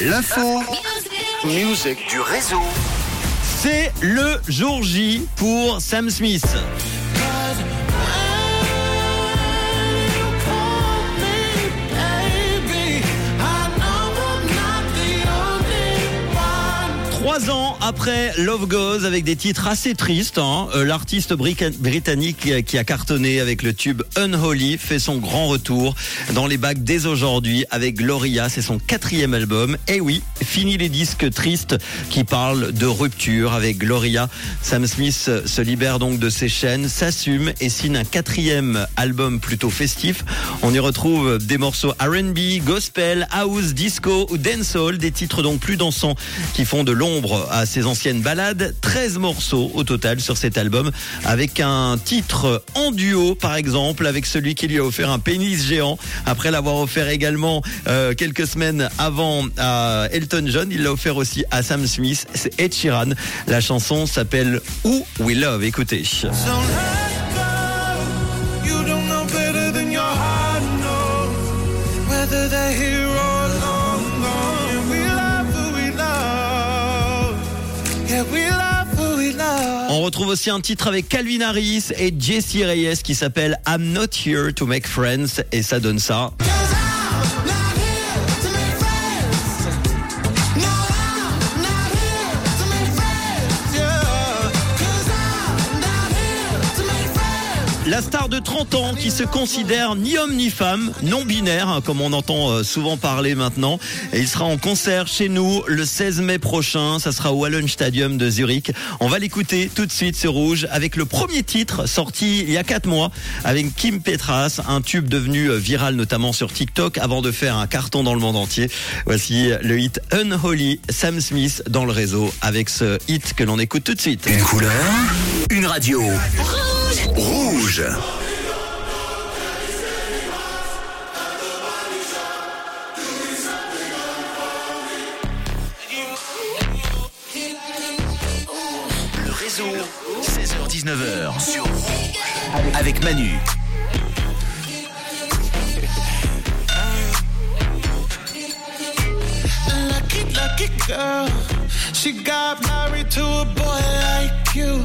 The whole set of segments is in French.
L'info. Music du réseau. C'est le jour J pour Sam Smith. Trois ans après Love Goes avec des titres assez tristes, hein, euh, l'artiste britannique euh, qui a cartonné avec le tube Unholy fait son grand retour dans les bacs dès aujourd'hui avec Gloria, c'est son quatrième album. Et oui, fini les disques tristes qui parlent de rupture avec Gloria. Sam Smith se libère donc de ses chaînes, s'assume et signe un quatrième album plutôt festif. On y retrouve des morceaux R&B, gospel, house, disco ou dancehall, des titres donc plus dansants qui font de à ses anciennes ballades. 13 morceaux au total sur cet album avec un titre en duo par exemple avec celui qui lui a offert un pénis géant après l'avoir offert également euh, quelques semaines avant à Elton John. Il l'a offert aussi à Sam Smith. C'est Ed Sheeran. La chanson s'appelle Who We Love. Écoutez. On retrouve aussi un titre avec Calvin Harris et Jesse Reyes qui s'appelle I'm Not Here to Make Friends et ça donne ça. La star de 30 ans qui se considère ni homme ni femme, non binaire, hein, comme on entend euh, souvent parler maintenant. Et il sera en concert chez nous le 16 mai prochain. Ça sera au Wallon Stadium de Zurich. On va l'écouter tout de suite sur Rouge avec le premier titre sorti il y a 4 mois avec Kim Petras, un tube devenu euh, viral notamment sur TikTok avant de faire un carton dans le monde entier. Voici le hit Unholy, Sam Smith dans le réseau avec ce hit que l'on écoute tout de suite. Une couleur. Une radio. Rouge. Le réseau. 16h-19h. Sur Rouge. Avec Manu. Lucky, lucky girl. She got married to a boy like you.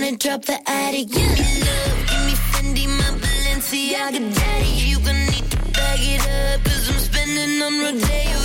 Wanna drop the attic, give me love, give me Fendi, my Balenciaga daddy. You gonna need to bag it up, cause I'm spending on Rodeo.